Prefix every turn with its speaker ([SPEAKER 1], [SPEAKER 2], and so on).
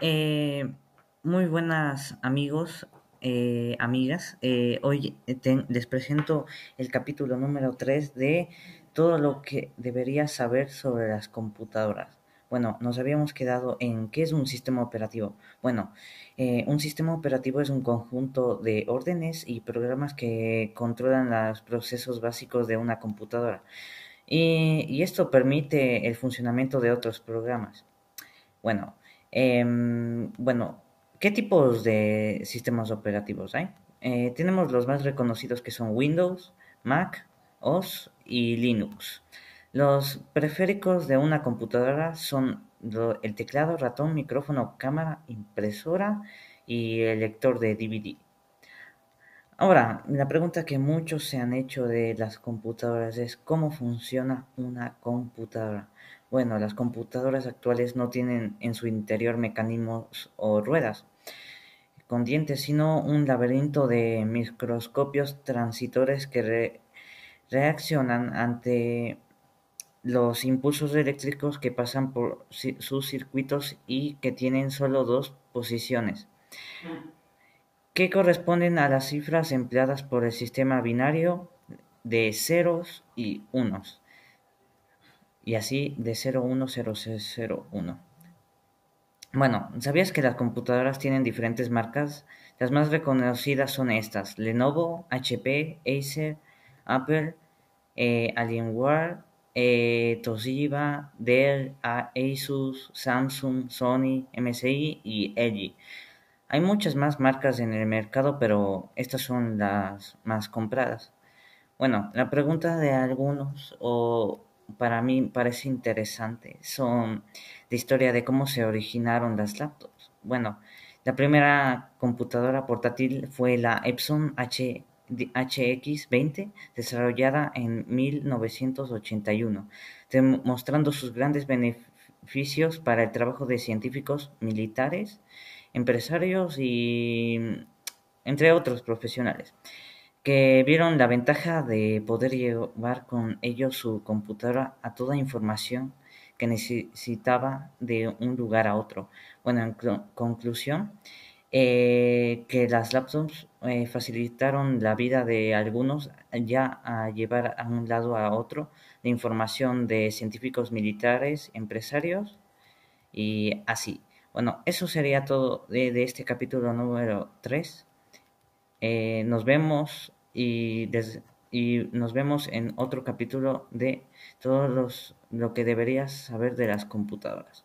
[SPEAKER 1] Eh, muy buenas amigos, eh, amigas. Eh, hoy les presento el capítulo número 3 de todo lo que deberías saber sobre las computadoras. Bueno, nos habíamos quedado en qué es un sistema operativo. Bueno, un sistema operativo es un conjunto de órdenes y programas que controlan los procesos básicos de una computadora. Y esto permite el funcionamiento de otros programas. Bueno, em, bueno, ¿qué tipos de sistemas operativos hay? Eh, tenemos los más reconocidos que son Windows, Mac, OS y Linux. Los periféricos de una computadora son el teclado, ratón, micrófono, cámara, impresora y el lector de DVD. Ahora, la pregunta que muchos se han hecho de las computadoras es ¿cómo funciona una computadora? Bueno, las computadoras actuales no tienen en su interior mecanismos o ruedas con dientes, sino un laberinto de microscopios transitores que re- reaccionan ante los impulsos eléctricos que pasan por sus circuitos y que tienen solo dos posiciones que corresponden a las cifras empleadas por el sistema binario de ceros y unos, y así de 010001. Bueno, ¿sabías que las computadoras tienen diferentes marcas? Las más reconocidas son estas: Lenovo, HP, Acer, Apple, eh, Alienware, eh, Toshiba, Dell, Asus, Samsung, Sony, MSI y LG. Hay muchas más marcas en el mercado, pero estas son las más compradas. Bueno, la pregunta de algunos, o para mí parece interesante, son la historia de cómo se originaron las laptops. Bueno, la primera computadora portátil fue la Epson H, HX20, desarrollada en 1981, demostrando sus grandes beneficios para el trabajo de científicos militares, empresarios y entre otros profesionales que vieron la ventaja de poder llevar con ellos su computadora a toda información que necesitaba de un lugar a otro. Bueno, en clu- conclusión, eh, que las laptops eh, facilitaron la vida de algunos ya a llevar a un lado a otro la información de científicos militares, empresarios y así. Bueno, eso sería todo de, este capítulo número 3. Eh, nos vemos y, nos vemos en otro capítulo de todos los lo que deberías saber de las computadoras.